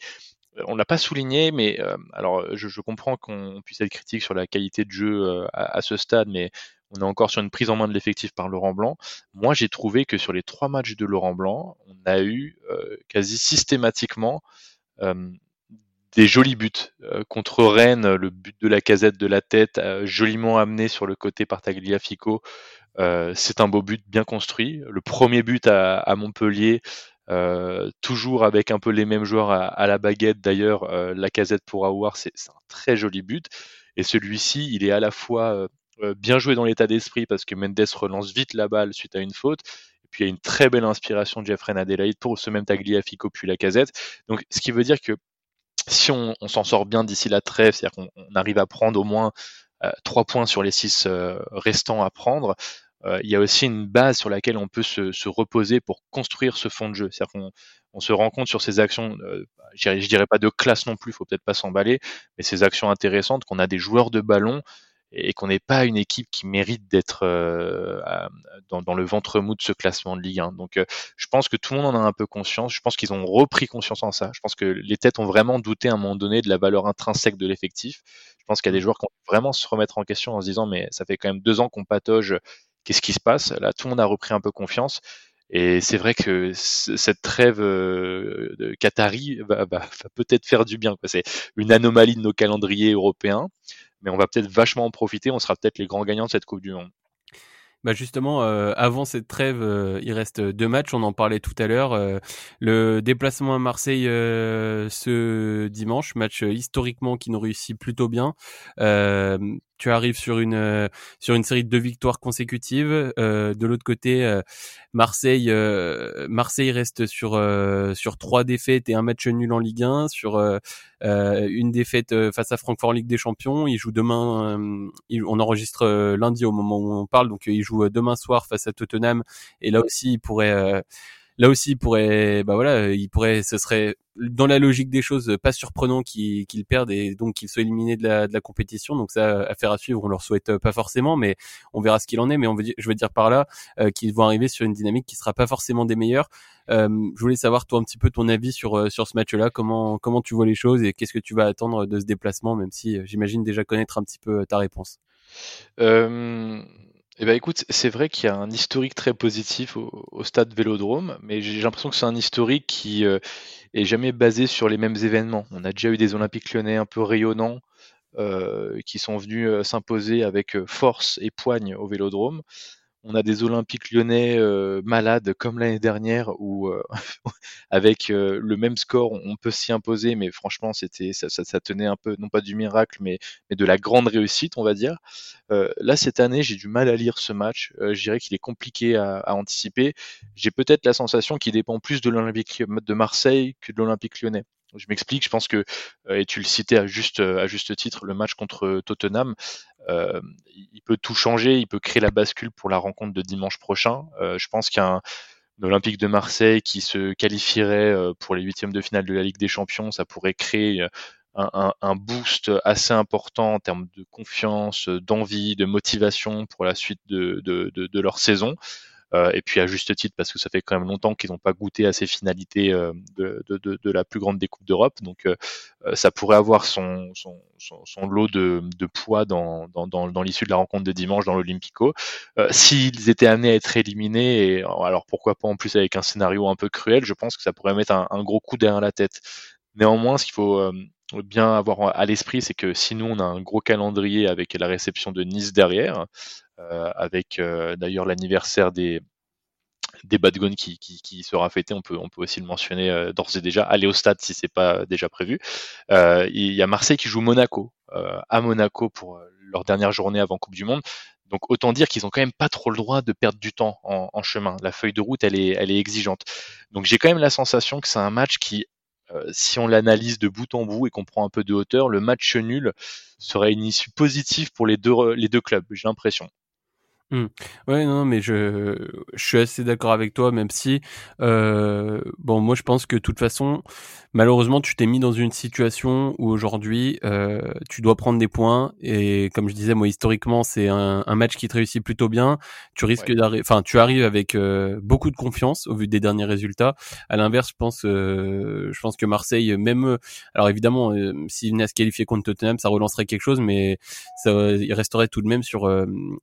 Speaker 3: euh, on l'a pas souligné, mais euh, alors je, comprends qu'on puisse être critique sur la qualité de jeu euh, à, ce stade, mais on est encore sur une prise en main de l'effectif par Laurent Blanc. Moi, j'ai trouvé que sur les trois matchs de Laurent Blanc, on a eu quasi systématiquement des jolis buts. contre Rennes, le but de la casette de la tête, joliment amené sur le côté par Tagliafico. c'est un beau but bien construit. Le premier but à Montpellier, euh, toujours avec un peu les mêmes joueurs à, la baguette. D'ailleurs, euh, la casette pour Aouar, c'est un très joli but. Et celui-ci, il est à la fois euh, bien joué dans l'état d'esprit parce que Mendes relance vite la balle suite à une faute. Et puis il y a une très belle inspiration de Jeffrey Adelaide pour ce même Tagliafico puis la casette. Donc ce qui veut dire que si on, s'en sort bien d'ici la trêve, c'est-à-dire qu'on arrive à prendre au moins trois points sur les six restants à prendre, il y a aussi une base sur laquelle on peut se, reposer pour construire ce fond de jeu. C'est-à-dire qu'on on se rend compte sur ces actions, euh, je, dirais, pas de classe non plus, faut peut-être pas s'emballer, mais ces actions intéressantes, qu'on a des joueurs de ballon et qu'on n'est pas une équipe qui mérite d'être euh, dans, le ventre mou de ce classement de Ligue 1. Donc je pense que tout le monde en a un peu conscience, je pense qu'ils ont repris conscience en ça, je pense que les têtes ont vraiment douté à un moment donné de la valeur intrinsèque de l'effectif. Je pense qu'il y a des joueurs qui vont vraiment se remettre en question en se disant mais ça fait quand même deux ans qu'on patauge qu'est-ce qui se passe? Là, tout le monde a repris un peu confiance. Et c'est vrai que cette trêve euh, de Qatari va, peut-être faire du bien. C'est une anomalie de nos calendriers européens, mais on va peut-être vachement en profiter. On sera peut-être les grands gagnants de cette Coupe du Monde.
Speaker 2: Bah justement, euh, avant cette trêve, euh, il reste deux matchs. On en parlait tout à l'heure. le déplacement à Marseille ce dimanche, match historiquement qui nous réussit plutôt bien tu arrives sur une euh, sur une série de deux victoires consécutives. Euh, de l'autre côté, euh, Marseille Marseille reste sur sur trois défaites et un match nul en Ligue 1, sur une défaite face à Francfort Ligue des Champions. Il joue demain. on enregistre lundi au moment où on parle, donc il joue demain soir face à Tottenham. Et là aussi, il pourrait là aussi il pourrait bah voilà il pourrait ce serait dans la logique des choses pas surprenant qu'ils perdent et donc qu'ils soient éliminés de la, compétition. Donc ça affaire à suivre on leur souhaite pas forcément mais on verra ce qu'il en est. Mais on veut je veux dire par là euh, qu'ils vont arriver sur une dynamique qui sera pas forcément des meilleures. Euh, je voulais savoir toi un petit peu ton avis sur euh, sur ce match là comment comment tu vois les choses et qu'est-ce que tu vas attendre de ce déplacement même si j'imagine déjà connaître un petit peu ta réponse?
Speaker 3: Euh eh ben écoute, c'est vrai qu'il y a un historique très positif au, stade Vélodrome, mais j'ai l'impression que c'est un historique qui euh, est jamais basé sur les mêmes événements. On a déjà eu des Olympiques lyonnais un peu rayonnants euh, qui sont venus euh, s'imposer avec force et poigne au Vélodrome on a des Olympiques lyonnais euh, malades comme l'année dernière où euh, avec euh, le même score on peut s'y imposer mais franchement c'était ça, ça, tenait un peu non pas du miracle mais, mais de la grande réussite on va dire. Là cette année j'ai du mal à lire ce match. Je dirais qu'il est compliqué à, à anticiper. J'ai peut-être la sensation qu'il dépend plus de l'Olympique de Marseille que de l'Olympique lyonnais. Je m'explique, je pense que, et tu le citais à juste, à juste titre, le match contre Tottenham, euh, il peut tout changer, il peut créer la bascule pour la rencontre de dimanche prochain. Euh, je pense qu'un Olympique de Marseille qui se qualifierait euh, pour les huitièmes de finale de la Ligue des Champions, ça pourrait créer un, boost assez important en termes de confiance, d'envie, de motivation pour la suite de leur saison. Euh, et puis à juste titre parce que ça fait quand même longtemps qu'ils n'ont pas goûté à ces finalités euh, de, la plus grande découpe d'Europe. Donc euh, ça pourrait avoir son, lot de, poids dans, l'issue de la rencontre de dimanche dans l'Olympico. S'ils étaient amenés à être éliminés, alors pourquoi pas en plus avec un scénario un peu cruel, je pense que ça pourrait mettre un, gros coup derrière la tête. Néanmoins, ce qu'il faut bien avoir à l'esprit, c'est que si nous on a un gros calendrier avec la réception de Nice derrière, avec euh, d'ailleurs l'anniversaire des des Bad Guns qui, qui, qui, sera fêté, on peut, on peut aussi le mentionner euh, d'ores et déjà. Aller au stade si c'est pas déjà prévu. Euh, il y a Marseille qui joue Monaco euh, à Monaco pour leur dernière journée avant Coupe du Monde. Donc autant dire qu'ils ont quand même pas trop le droit de perdre du temps en, en chemin. La feuille de route, elle est, elle est exigeante. Donc j'ai quand même la sensation que c'est un match qui euh, si on l'analyse de bout en bout et qu'on prend un peu de hauteur, le match nul serait une issue positive pour les deux, les deux clubs, j'ai l'impression.
Speaker 2: Mmh. Ouais, non, mais je, je suis assez d'accord avec toi, même si, euh, bon, moi je pense que de toute façon, malheureusement, tu t'es mis dans une situation où aujourd'hui, euh, tu dois prendre des points et comme je disais, moi historiquement, c'est un, un, match qui te réussit plutôt bien. Tu risques d'arriver, enfin, tu arrives avec euh, beaucoup de confiance au vu des derniers résultats. À l'inverse, je pense, euh, je pense que Marseille, même, alors évidemment, euh, s'il venait à se qualifier contre Tottenham, ça relancerait quelque chose, mais ça, il resterait tout de même sur,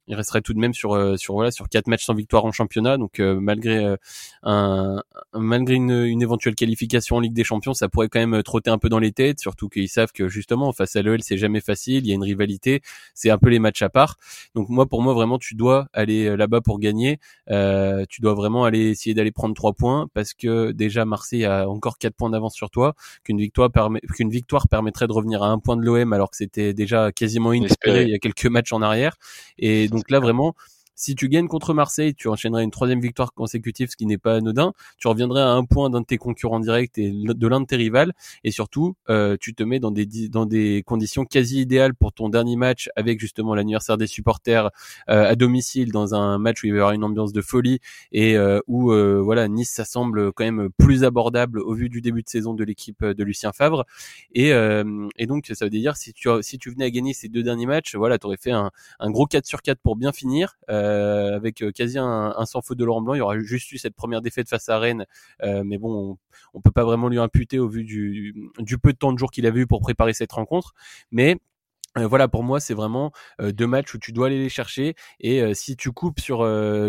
Speaker 2: il resterait tout de même sur sur sur voilà sur quatre matchs sans victoire en championnat. Donc malgré un malgré une, une, éventuelle qualification en Ligue des Champions, ça pourrait quand même trotter un peu dans les têtes, surtout qu'ils savent que justement face à l'OL c'est jamais facile, il y a une rivalité, c'est un peu les matchs à part. Donc moi pour moi vraiment tu dois aller là-bas pour gagner, tu dois vraiment aller essayer d'aller prendre trois points parce que déjà Marseille a encore quatre points d'avance sur toi, qu'une victoire permet qu'une victoire permettrait de revenir à un point de l'OM alors que c'était déjà quasiment inespéré il y a quelques matchs en arrière. Et donc là vraiment si tu gagnes contre Marseille, tu enchaînerais une troisième victoire consécutive, ce qui n'est pas anodin. Tu reviendrais à un point d'un de tes concurrents directs et de l'un de tes rivales. Et surtout, euh, tu te mets dans des, dans des conditions quasi idéales pour ton dernier match avec justement l'anniversaire des supporters euh, à domicile dans un match où il va y avoir une ambiance de folie et euh, où voilà Nice ça semble quand même plus abordable au vu du début de saison de l'équipe de Lucien Favre. Et, et donc ça veut dire si tu si tu venais à gagner ces deux derniers matchs, voilà, tu aurais fait un, un gros 4 sur 4 pour bien finir. Euh, avec euh, quasi un, un, sans de Laurent Blanc. Il y aura juste eu cette première défaite face à Rennes, euh, mais bon, on, on peut pas vraiment lui imputer au vu du, du peu de temps de jour qu'il avait eu pour préparer cette rencontre. Mais euh, voilà, pour moi, c'est vraiment euh, deux matchs où tu dois aller les chercher. Et euh, si tu coupes sur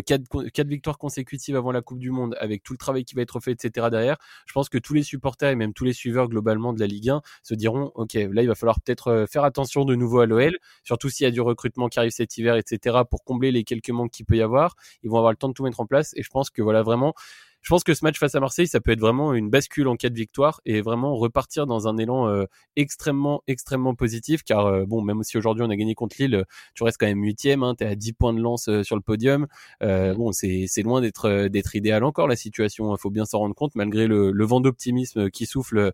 Speaker 2: quatre, quatre, victoires consécutives avant la Coupe du Monde, avec tout le travail qui va être fait, etc. derrière, je pense que tous les supporters et même tous les suiveurs globalement de la Ligue 1 se diront, ok, là, il va falloir peut-être faire attention de nouveau à l'OL, surtout s'il y a du recrutement qui arrive cet hiver, etc. Pour combler les quelques manques qu'il peut y avoir, ils vont avoir le temps de tout mettre en place. Et je pense que voilà vraiment je pense que ce match face à Marseille, ça peut être vraiment une bascule en cas de victoire et vraiment repartir dans un élan euh, extrêmement, extrêmement positif. Car euh, bon, même si aujourd'hui on a gagné contre Lille, tu restes quand même huitième. Hein, tu es à 10 points de lance euh, sur le podium. bon, c'est loin d'être d'être idéal encore la situation. Il hein, faut bien s'en rendre compte malgré le, le vent d'optimisme qui souffle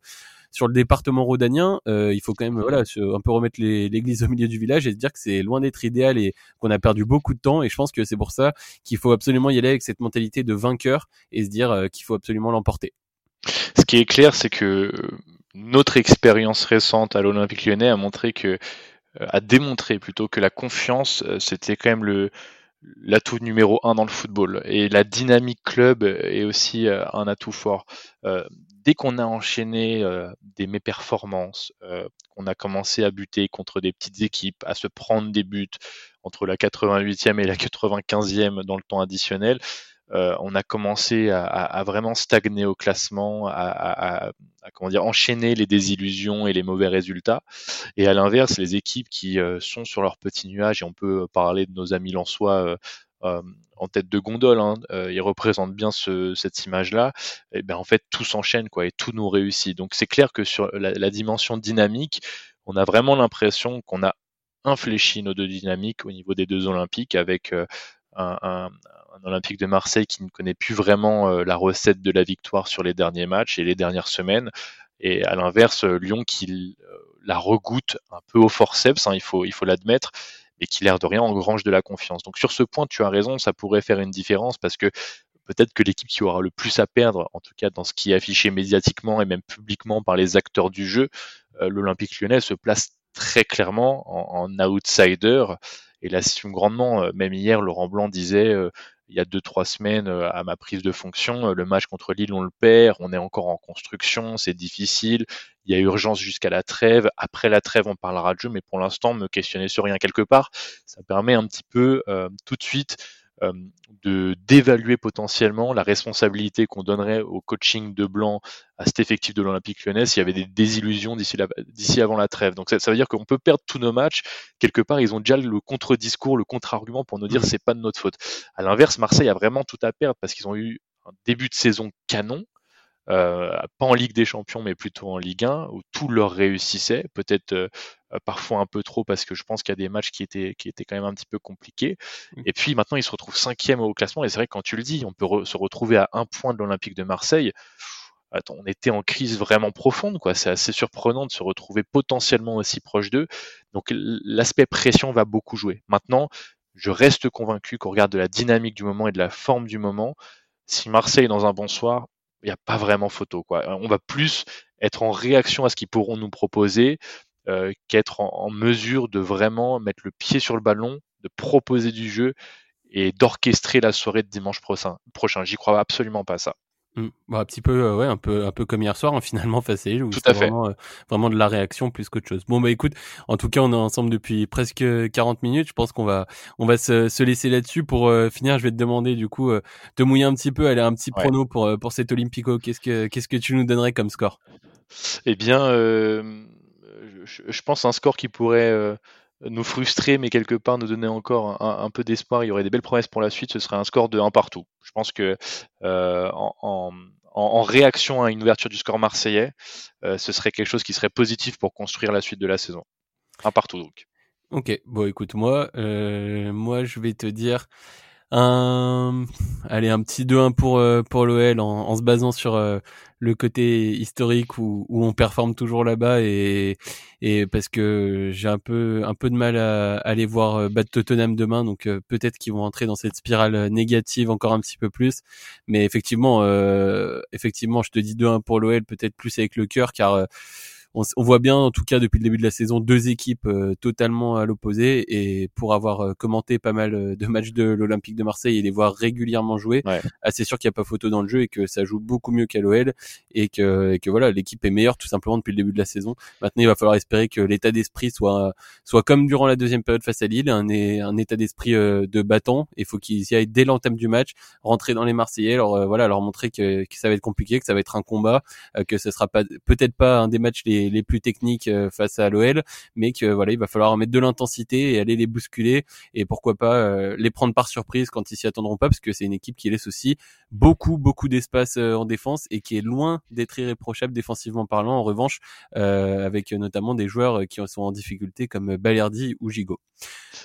Speaker 2: sur le département rhodanien, euh, il faut quand même voilà un peu remettre l'église au milieu du village et se dire que c'est loin d'être idéal et qu'on a perdu beaucoup de temps. Et je pense que c'est pour ça qu'il faut absolument y aller avec cette mentalité de vainqueur et se dire euh, qu'il faut absolument l'emporter.
Speaker 3: Ce qui est clair, c'est que notre expérience récente à l'Olympique lyonnais a montré que euh, a démontré plutôt que la confiance, c'était quand même le, l'atout numéro un dans le football. Et la dynamique club est aussi un atout fort dès qu'on a enchaîné euh, des méperformances, euh, qu'on a commencé à buter contre des petites équipes, à se prendre des buts entre la 88e et la 95e dans le temps additionnel, euh, on a commencé à, vraiment stagner au classement, à, comment dire, enchaîner les désillusions et les mauvais résultats. Et à l'inverse, les équipes qui sont sur leur petit nuage, et on peut parler de nos amis lensois euh, en tête de gondole, hein, il représente bien ce, cette image-là, et ben en fait tout s'enchaîne quoi et tout nous réussit. Donc c'est clair que sur la, dimension dynamique, on a vraiment l'impression qu'on a infléchi nos deux dynamiques au niveau des deux Olympiques avec un, un, Olympique de Marseille qui ne connaît plus vraiment la recette de la victoire sur les derniers matchs et les dernières semaines. Et à l'inverse, Lyon qui la regoute un peu au forceps, hein, il faut il faut l'admettre, et qui, l'air de rien, engrange de la confiance. Donc sur ce point, tu as raison, ça pourrait faire une différence parce que peut-être que l'équipe qui aura le plus à perdre, en tout cas dans ce qui est affiché médiatiquement et même publiquement par les acteurs du jeu, euh, l'Olympique lyonnais se place très clairement en, outsider et l'assume grandement. Euh, même hier, Laurent Blanc disait euh, il y a deux trois semaines à ma prise de fonction, le match contre Lille on le perd, on est encore en construction, c'est difficile, il y a urgence jusqu'à la trêve. Après la trêve, on parlera de jeu, mais pour l'instant, me questionner sur rien quelque part, ça permet un petit peu euh, tout de suite euh, de d'évaluer potentiellement la responsabilité qu'on donnerait au coaching de Blanc à cet effectif de l'Olympique lyonnais s'il y avait des désillusions d'ici avant la trêve. Donc ça, ça veut dire qu'on peut perdre tous nos matchs. Quelque part, ils ont déjà le contre-discours, le contre-argument pour nous dire mmh. c'est pas de notre faute. À l'inverse, Marseille a vraiment tout à perdre parce qu'ils ont eu un début de saison canon euh, pas en Ligue des Champions, mais plutôt en Ligue 1, où tout leur réussissait, peut-être euh, parfois un peu trop, parce que je pense qu'il y a des matchs qui étaient, qui étaient quand même un petit peu compliqués. Mmh. Et puis maintenant, ils se retrouvent cinquième au classement, et c'est vrai que quand tu le dis, on peut se retrouver à un point de l'Olympique de Marseille. Attends, on était en crise vraiment profonde, quoi. C'est assez surprenant de se retrouver potentiellement aussi proche d'eux. Donc l'aspect pression va beaucoup jouer. Maintenant, je reste convaincu qu'on regarde de la dynamique du moment et de la forme du moment. Si Marseille est dans un bon soir, il n'y a pas vraiment photo. Quoi. On va plus être en réaction à ce qu'ils pourront nous proposer euh, qu'être en, mesure de vraiment mettre le pied sur le ballon, de proposer du jeu et d'orchestrer la soirée de dimanche prochain. prochain. J'y crois absolument pas ça.
Speaker 2: Mmh. Bah, un petit peu, euh, ouais, un peu, un peu comme hier soir, hein, finalement, face à où
Speaker 3: Tout à fait.
Speaker 2: Vraiment, euh, vraiment de la réaction plus qu'autre chose. Bon, bah, écoute, en tout cas, on est ensemble depuis presque 40 minutes. Je pense qu'on va, on va se, se laisser là-dessus pour euh, finir. Je vais te demander, du coup, de mouiller un petit peu, aller un petit prono pour, pour cet Olympico. Qu'est-ce que, qu'est-ce que tu nous donnerais comme score?
Speaker 3: Eh bien, je, je, pense un score qui pourrait, nous frustrer, mais quelque part nous donner encore un, peu d'espoir. Il y aurait des belles promesses pour la suite. Ce serait un score de 1 partout. Je pense que euh, en, en, réaction à une ouverture du score marseillais, euh, ce serait quelque chose qui serait positif pour construire la suite de la saison. Un partout donc.
Speaker 2: Ok, bon écoute moi, euh, moi je vais te dire un, allez, un petit 2-1 pour euh, pour l'OL en, en, se basant sur euh, le côté historique où, où on performe toujours là-bas et et parce que j'ai un peu un peu de mal à, aller voir euh, battre Tottenham demain, donc peut-être qu'ils vont entrer dans cette spirale négative encore un petit peu plus. Mais effectivement, effectivement, je te dis 2-1 pour l'OL, peut-être plus avec le cœur, car on, voit bien, en tout cas depuis le début de la saison, deux équipes euh, totalement à l'opposé. Et pour avoir euh, commenté pas mal euh, de matchs de l'Olympique de Marseille et les voir régulièrement jouer, ouais. c'est sûr qu'il n'y a pas photo dans le jeu et que ça joue beaucoup mieux qu'à l'OL et que, et que voilà, l'équipe est meilleure tout simplement depuis le début de la saison. Maintenant, il va falloir espérer que l'état d'esprit soit soit comme durant la deuxième période face à Lille, un, un état d'esprit de battant. Il faut qu'ils y aillent dès l'entame du match, rentrer dans les Marseillais, leur voilà, leur montrer que, que, ça va être compliqué, que ça va être un combat, que ce sera pas peut-être pas un des matchs les les, plus techniques euh, face à l'OL, mais que voilà, il va falloir mettre de l'intensité et aller les bousculer et pourquoi pas euh, les prendre par surprise quand ils s'y attendront pas, parce que c'est une équipe qui laisse aussi beaucoup beaucoup d'espace euh, en défense et qui est loin d'être irréprochable défensivement parlant. En revanche, avec notamment des joueurs qui sont en difficulté comme Balerdi ou Gigot.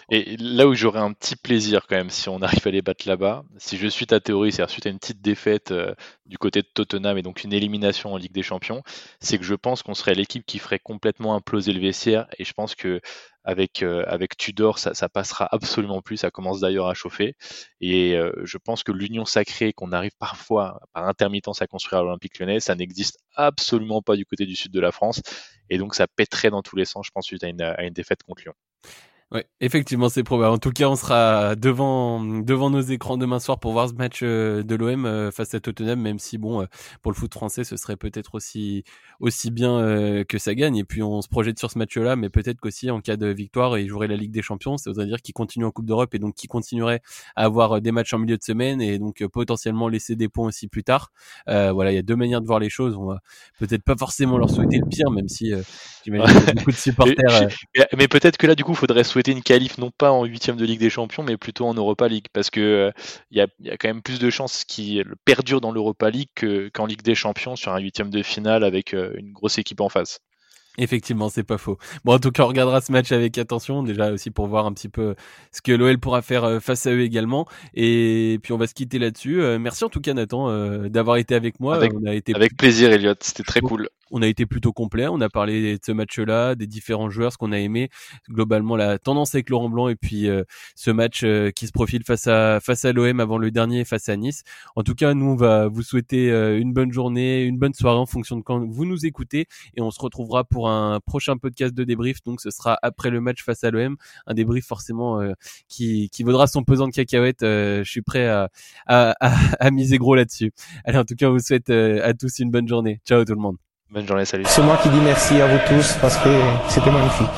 Speaker 3: Et là où j'aurais un petit plaisir quand même si on arrive à les battre là-bas, si je suis ta théorie, c'est-à-dire suite à une petite défaite du côté de Tottenham et donc une élimination en Ligue des Champions, c'est que je pense qu'on serait l'équipe qui ferait complètement imploser le vestiaire et je pense que avec euh, avec Tudor ça, ça, passera absolument plus. Ça commence d'ailleurs à chauffer. Et euh, je pense que l'union sacrée qu'on arrive parfois par intermittence à construire à l'Olympique Lyonnais ça n'existe absolument pas du côté du sud de la France. Et donc ça pèterait dans tous les sens je pense suite à une, à une défaite contre Lyon
Speaker 2: Ouais, effectivement, c'est probable. En tout cas, on sera devant devant nos écrans demain soir pour voir ce match euh, de l'OM euh, face à Tottenham, même si bon, euh, pour le foot français, ce serait peut-être aussi aussi bien que ça gagne. Et puis on se projette sur ce match-là, mais peut-être qu'aussi en cas de victoire, il jouerait la Ligue des Champions. Ça voudrait dire qu'il continue en Coupe d'Europe et donc qu'il continuerait à avoir des matchs en milieu de semaine et donc potentiellement laisser des points aussi plus tard. voilà, il y a deux manières de voir les choses. On va peut-être pas forcément leur souhaiter le pire, même si j'imagine y a beaucoup de supporters.
Speaker 3: mais, mais peut-être que là, du coup, faudrait souhaiter une qualif non pas en huitième de Ligue des Champions, mais plutôt en Europa League, parce que il euh, y, a, quand même plus de chances qu'il perdure dans l'Europa League qu'en Ligue des Champions sur un huitième de finale avec euh, une grosse équipe en face.
Speaker 2: Effectivement, c'est pas faux. Bon, en tout cas, on regardera ce match avec attention, déjà aussi pour voir un petit peu ce que l'OL pourra faire euh, face à eux également. Et puis, on va se quitter là-dessus. merci en tout cas, Nathan, d'avoir été avec moi.
Speaker 3: Avec,
Speaker 2: on a été
Speaker 3: avec plaisir, Elliot. C'était très cool
Speaker 2: on a été plutôt complet. On a parlé de ce match-là, des différents joueurs, ce qu'on a aimé, globalement la tendance avec Laurent Blanc et puis euh, ce match euh, qui se profile face à face à l'OM avant le dernier face à Nice. En tout cas, nous on va vous souhaiter euh, une bonne journée, une bonne soirée en fonction de quand vous nous écoutez et on se retrouvera pour un prochain podcast de débrief. Donc ce sera après le match face à l'OM, un débrief forcément qui qui vaudra son pesant de cacahuètes. je suis prêt à, à, à, à miser gros là-dessus. Allez, en tout cas, on vous souhaite à tous une bonne journée. Ciao tout le monde.
Speaker 3: Bonne journée, salut.
Speaker 4: C'est moi qui dis merci à vous tous parce que c'était magnifique.